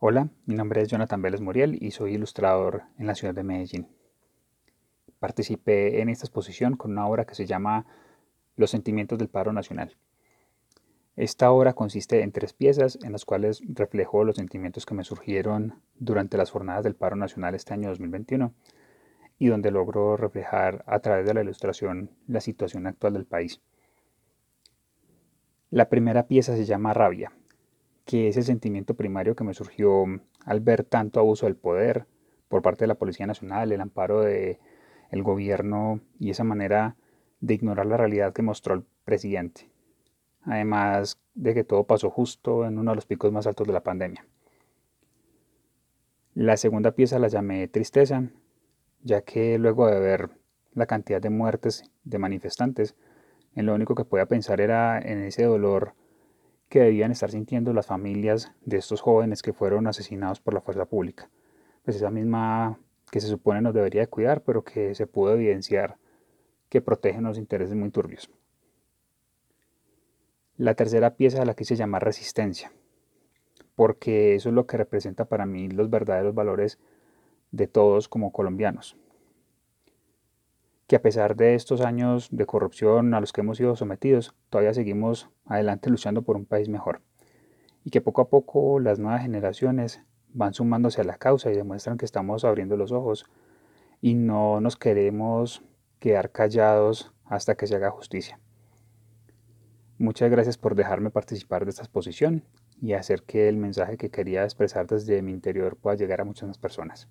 Hola, mi nombre es Jonathan Vélez Muriel y soy ilustrador en la ciudad de Medellín. Participé en esta exposición con una obra que se llama Los sentimientos del paro nacional. Esta obra consiste en tres piezas en las cuales reflejo los sentimientos que me surgieron durante las jornadas del paro nacional este año 2021 y donde logro reflejar a través de la ilustración la situación actual del país. La primera pieza se llama Rabia, que es el sentimiento primario que me surgió al ver tanto abuso del poder por parte de la Policía Nacional, el amparo del el gobierno y esa manera de ignorar la realidad que mostró el presidente. Además de que todo pasó justo en uno de los picos más altos de la pandemia. La segunda pieza la llamé Tristeza, ya que luego de ver la cantidad de muertes de manifestantes, en lo único que podía pensar era en ese dolor que debían estar sintiendo las familias de estos jóvenes que fueron asesinados por la fuerza pública. Pues esa misma que se supone nos debería de cuidar, pero que se pudo evidenciar que protegen los intereses muy turbios. La tercera pieza la quise llamar resistencia, porque eso es lo que representa para mí los verdaderos valores de todos como colombianos que a pesar de estos años de corrupción a los que hemos sido sometidos, todavía seguimos adelante luchando por un país mejor. Y que poco a poco las nuevas generaciones van sumándose a la causa y demuestran que estamos abriendo los ojos y no nos queremos quedar callados hasta que se haga justicia. Muchas gracias por dejarme participar de esta exposición y hacer que el mensaje que quería expresar desde mi interior pueda llegar a muchas más personas.